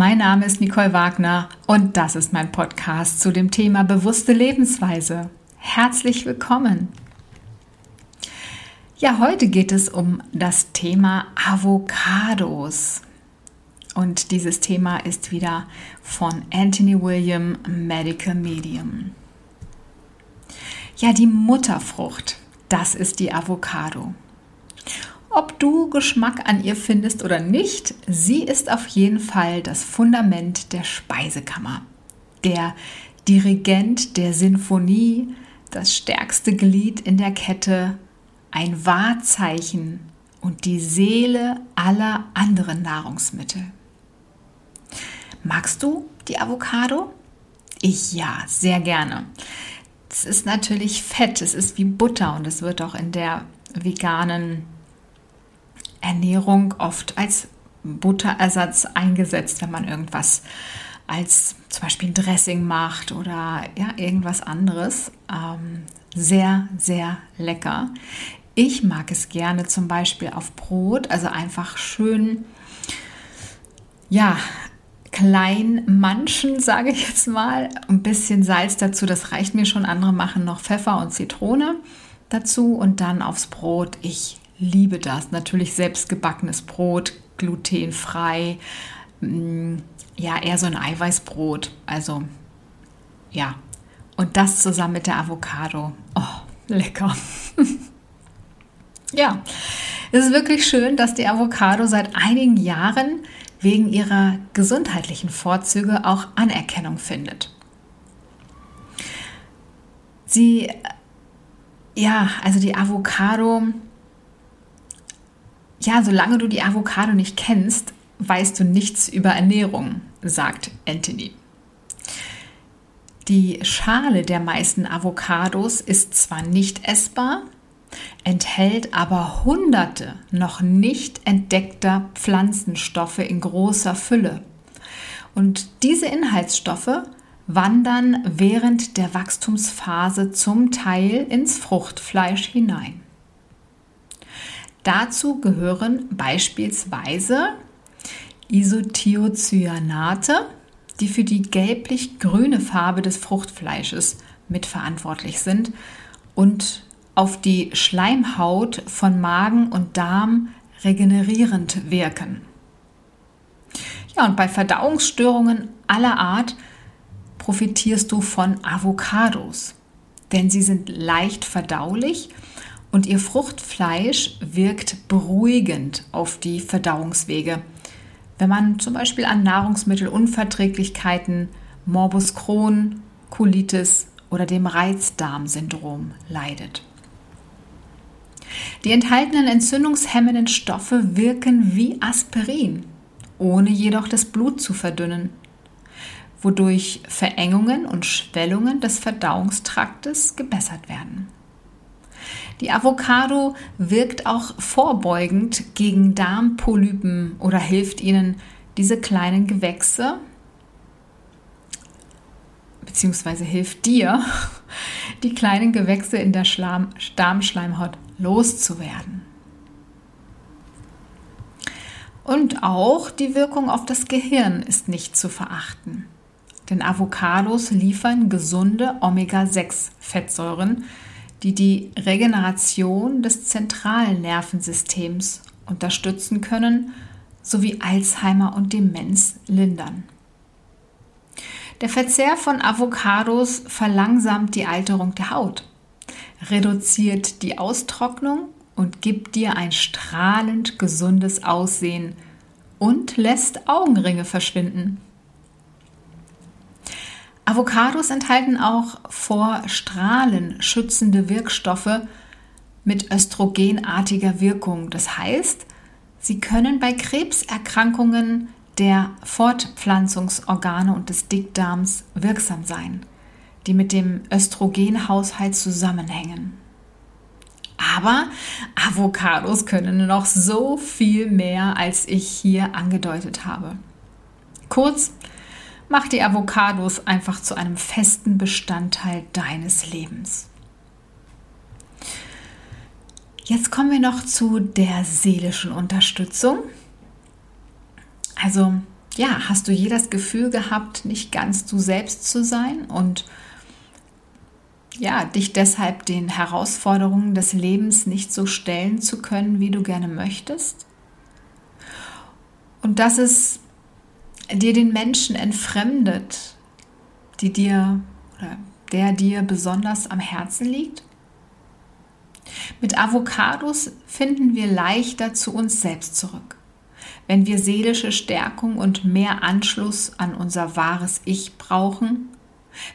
Mein Name ist Nicole Wagner und das ist mein Podcast zu dem Thema bewusste Lebensweise. Herzlich willkommen. Ja, heute geht es um das Thema Avocados. Und dieses Thema ist wieder von Anthony William, Medical Medium. Ja, die Mutterfrucht, das ist die Avocado. Ob du Geschmack an ihr findest oder nicht, sie ist auf jeden Fall das Fundament der Speisekammer. Der Dirigent der Sinfonie, das stärkste Glied in der Kette, ein Wahrzeichen und die Seele aller anderen Nahrungsmittel. Magst du die Avocado? Ich ja, sehr gerne. Es ist natürlich Fett, es ist wie Butter und es wird auch in der veganen Ernährung oft als Butterersatz eingesetzt, wenn man irgendwas als zum Beispiel ein Dressing macht oder ja, irgendwas anderes. Ähm, sehr, sehr lecker. Ich mag es gerne zum Beispiel auf Brot, also einfach schön, ja, klein manchen, sage ich jetzt mal. Ein bisschen Salz dazu, das reicht mir schon. Andere machen noch Pfeffer und Zitrone dazu und dann aufs Brot. Ich liebe das. Natürlich selbstgebackenes Brot, glutenfrei. Mm, ja, eher so ein Eiweißbrot. Also, ja. Und das zusammen mit der Avocado. Oh, lecker. ja, es ist wirklich schön, dass die Avocado seit einigen Jahren wegen ihrer gesundheitlichen Vorzüge auch Anerkennung findet. Sie, ja, also die Avocado ja, solange du die Avocado nicht kennst, weißt du nichts über Ernährung, sagt Anthony. Die Schale der meisten Avocados ist zwar nicht essbar, enthält aber hunderte noch nicht entdeckter Pflanzenstoffe in großer Fülle. Und diese Inhaltsstoffe wandern während der Wachstumsphase zum Teil ins Fruchtfleisch hinein. Dazu gehören beispielsweise Isothiocyanate, die für die gelblich-grüne Farbe des Fruchtfleisches mitverantwortlich sind und auf die Schleimhaut von Magen und Darm regenerierend wirken. Ja, und bei Verdauungsstörungen aller Art profitierst du von Avocados, denn sie sind leicht verdaulich und ihr Fruchtfleisch wirkt beruhigend auf die Verdauungswege. Wenn man zum Beispiel an Nahrungsmittelunverträglichkeiten, Morbus Crohn, Colitis oder dem Reizdarmsyndrom leidet. Die enthaltenen entzündungshemmenden Stoffe wirken wie Aspirin, ohne jedoch das Blut zu verdünnen, wodurch Verengungen und Schwellungen des Verdauungstraktes gebessert werden. Die Avocado wirkt auch vorbeugend gegen Darmpolypen oder hilft ihnen, diese kleinen Gewächse, beziehungsweise hilft dir, die kleinen Gewächse in der Schlam Darmschleimhaut loszuwerden. Und auch die Wirkung auf das Gehirn ist nicht zu verachten. Denn Avocados liefern gesunde Omega-6-Fettsäuren, die die Regeneration des zentralen Nervensystems unterstützen können sowie Alzheimer und Demenz lindern. Der Verzehr von Avocados verlangsamt die Alterung der Haut, reduziert die Austrocknung und gibt dir ein strahlend gesundes Aussehen und lässt Augenringe verschwinden. Avocados enthalten auch vor Strahlen schützende Wirkstoffe mit östrogenartiger Wirkung. Das heißt, sie können bei Krebserkrankungen der Fortpflanzungsorgane und des Dickdarms wirksam sein, die mit dem Östrogenhaushalt zusammenhängen. Aber Avocados können noch so viel mehr, als ich hier angedeutet habe. Kurz, Mach die Avocados einfach zu einem festen Bestandteil deines Lebens. Jetzt kommen wir noch zu der seelischen Unterstützung. Also ja, hast du je das Gefühl gehabt, nicht ganz du selbst zu sein und ja, dich deshalb den Herausforderungen des Lebens nicht so stellen zu können, wie du gerne möchtest? Und dass es dir den Menschen entfremdet, die dir oder der dir besonders am Herzen liegt? Mit Avocados finden wir leichter zu uns selbst zurück. Wenn wir seelische Stärkung und mehr Anschluss an unser wahres Ich brauchen,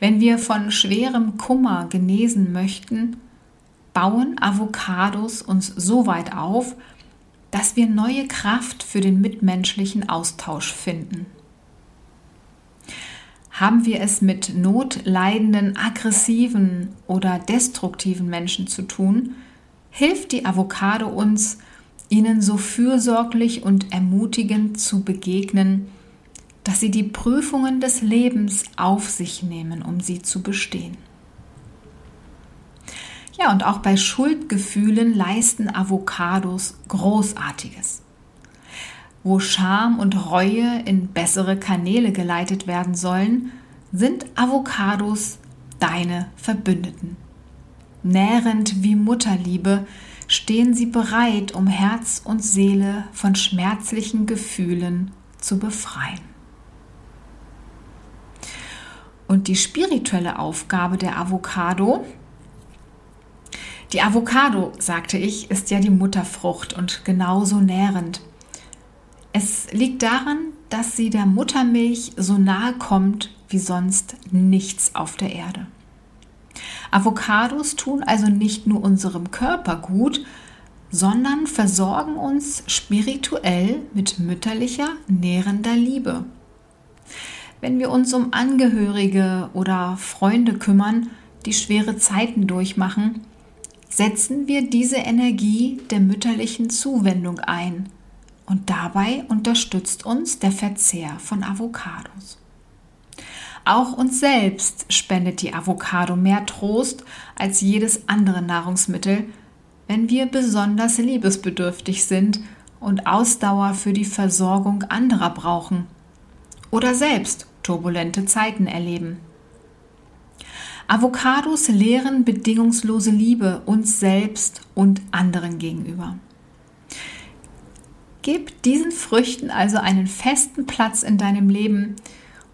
wenn wir von schwerem Kummer genesen möchten, bauen Avocados uns so weit auf, dass wir neue Kraft für den mitmenschlichen Austausch finden. Haben wir es mit notleidenden, aggressiven oder destruktiven Menschen zu tun, hilft die Avocado uns, ihnen so fürsorglich und ermutigend zu begegnen, dass sie die Prüfungen des Lebens auf sich nehmen, um sie zu bestehen. Ja, und auch bei Schuldgefühlen leisten Avocados Großartiges. Wo Scham und Reue in bessere Kanäle geleitet werden sollen, sind Avocados deine Verbündeten. Nährend wie Mutterliebe stehen sie bereit, um Herz und Seele von schmerzlichen Gefühlen zu befreien. Und die spirituelle Aufgabe der Avocado, die Avocado, sagte ich, ist ja die Mutterfrucht und genauso nährend. Es liegt daran, dass sie der Muttermilch so nahe kommt wie sonst nichts auf der Erde. Avocados tun also nicht nur unserem Körper gut, sondern versorgen uns spirituell mit mütterlicher, nährender Liebe. Wenn wir uns um Angehörige oder Freunde kümmern, die schwere Zeiten durchmachen, setzen wir diese Energie der mütterlichen Zuwendung ein und dabei unterstützt uns der Verzehr von Avocados. Auch uns selbst spendet die Avocado mehr Trost als jedes andere Nahrungsmittel, wenn wir besonders liebesbedürftig sind und Ausdauer für die Versorgung anderer brauchen oder selbst turbulente Zeiten erleben. Avocados lehren bedingungslose Liebe uns selbst und anderen gegenüber. Gib diesen Früchten also einen festen Platz in deinem Leben,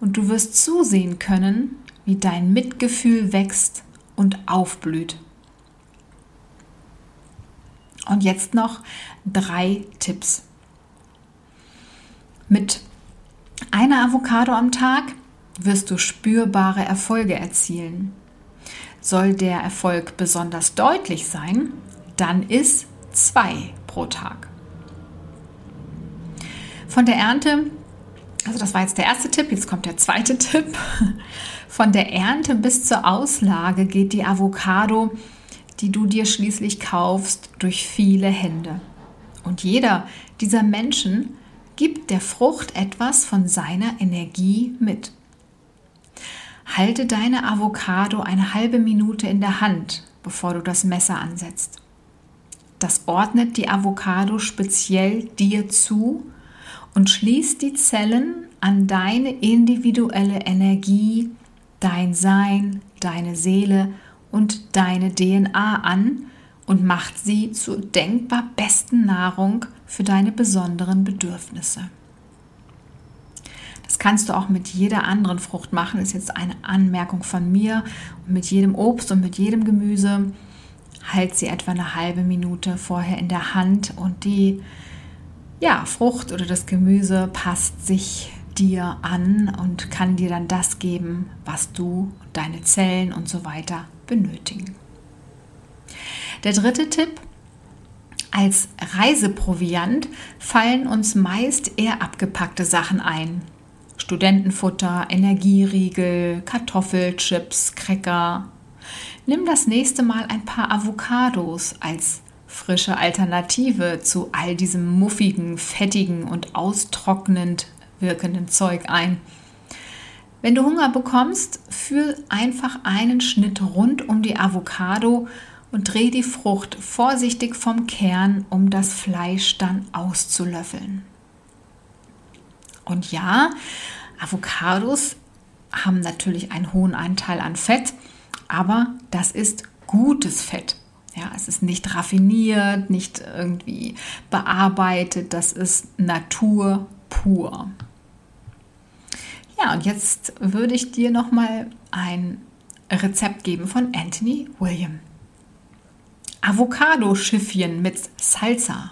und du wirst zusehen können, wie dein Mitgefühl wächst und aufblüht. Und jetzt noch drei Tipps. Mit einer Avocado am Tag wirst du spürbare Erfolge erzielen. Soll der Erfolg besonders deutlich sein, dann ist zwei pro Tag. Von der Ernte also das war jetzt der erste Tipp, jetzt kommt der zweite Tipp. Von der Ernte bis zur Auslage geht die Avocado, die du dir schließlich kaufst, durch viele Hände. Und jeder dieser Menschen gibt der Frucht etwas von seiner Energie mit. Halte deine Avocado eine halbe Minute in der Hand, bevor du das Messer ansetzt. Das ordnet die Avocado speziell dir zu und schließt die Zellen an deine individuelle Energie, dein Sein, deine Seele und deine DNA an und macht sie zur denkbar besten Nahrung für deine besonderen Bedürfnisse. Das kannst du auch mit jeder anderen Frucht machen, ist jetzt eine Anmerkung von mir. Und mit jedem Obst und mit jedem Gemüse halt sie etwa eine halbe Minute vorher in der Hand und die ja, Frucht oder das Gemüse passt sich dir an und kann dir dann das geben, was du, deine Zellen und so weiter benötigen. Der dritte Tipp. Als Reiseproviant fallen uns meist eher abgepackte Sachen ein. Studentenfutter, Energieriegel, Kartoffelchips, Cracker. Nimm das nächste Mal ein paar Avocados als frische Alternative zu all diesem muffigen, fettigen und austrocknend wirkenden Zeug ein. Wenn du Hunger bekommst, fühl einfach einen Schnitt rund um die Avocado und dreh die Frucht vorsichtig vom Kern, um das Fleisch dann auszulöffeln. Und ja, Avocados haben natürlich einen hohen Anteil an Fett, aber das ist gutes Fett. Ja, es ist nicht raffiniert, nicht irgendwie bearbeitet, das ist Natur pur. Ja, und jetzt würde ich dir noch mal ein Rezept geben von Anthony William. Avocado-Schiffchen mit Salsa.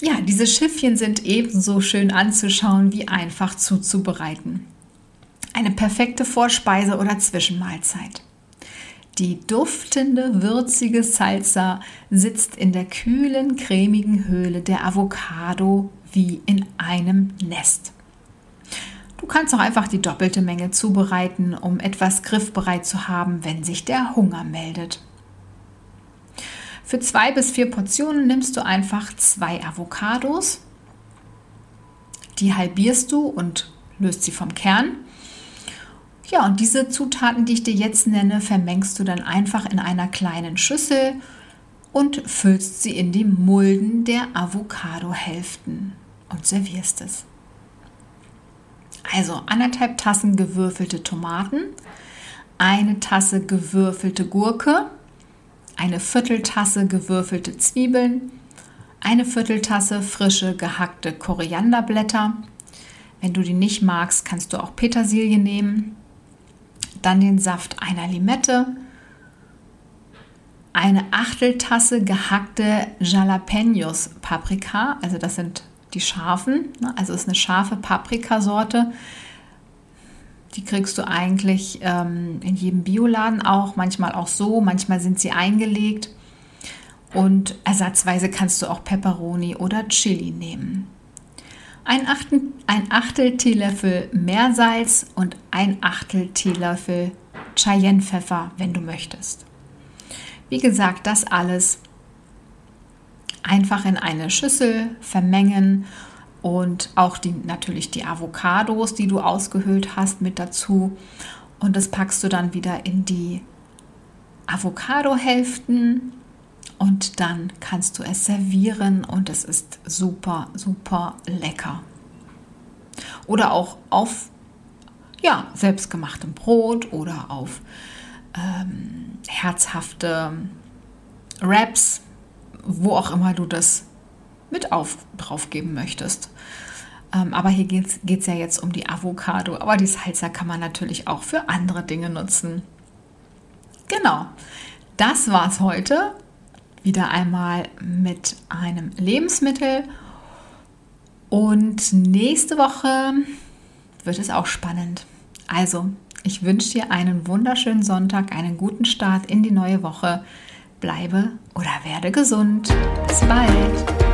Ja, diese Schiffchen sind ebenso schön anzuschauen wie einfach zuzubereiten. Eine perfekte Vorspeise oder Zwischenmahlzeit. Die duftende, würzige Salsa sitzt in der kühlen, cremigen Höhle der Avocado wie in einem Nest. Du kannst auch einfach die doppelte Menge zubereiten, um etwas griffbereit zu haben, wenn sich der Hunger meldet. Für zwei bis vier Portionen nimmst du einfach zwei Avocados, die halbierst du und löst sie vom Kern. Ja, und diese Zutaten, die ich dir jetzt nenne, vermengst du dann einfach in einer kleinen Schüssel und füllst sie in die Mulden der Avocado-Hälften und servierst es. Also anderthalb Tassen gewürfelte Tomaten, eine Tasse gewürfelte Gurke, eine Vierteltasse gewürfelte Zwiebeln, eine Vierteltasse frische gehackte Korianderblätter. Wenn du die nicht magst, kannst du auch Petersilie nehmen. Dann den Saft einer Limette, eine Achteltasse gehackte Jalapenos Paprika, also das sind die scharfen, ne? also ist eine scharfe Paprikasorte. Die kriegst du eigentlich ähm, in jedem Bioladen auch, manchmal auch so, manchmal sind sie eingelegt. Und ersatzweise kannst du auch Peperoni oder Chili nehmen. Ein, Achten, ein Achtel Teelöffel Meersalz und ein Achtel Teelöffel Cayennepfeffer, wenn du möchtest. Wie gesagt, das alles einfach in eine Schüssel vermengen und auch die, natürlich die Avocados, die du ausgehöhlt hast, mit dazu. Und das packst du dann wieder in die Avocado-Hälften und dann kannst du es servieren und es ist super, super lecker. Oder auch auf ja, selbstgemachtem Brot oder auf ähm, herzhafte Wraps, wo auch immer du das mit auf, drauf geben möchtest. Ähm, aber hier geht es ja jetzt um die Avocado. Aber die Salsa kann man natürlich auch für andere Dinge nutzen. Genau, das war's heute. Wieder einmal mit einem Lebensmittel. Und nächste Woche wird es auch spannend. Also, ich wünsche dir einen wunderschönen Sonntag, einen guten Start in die neue Woche. Bleibe oder werde gesund. Bis bald.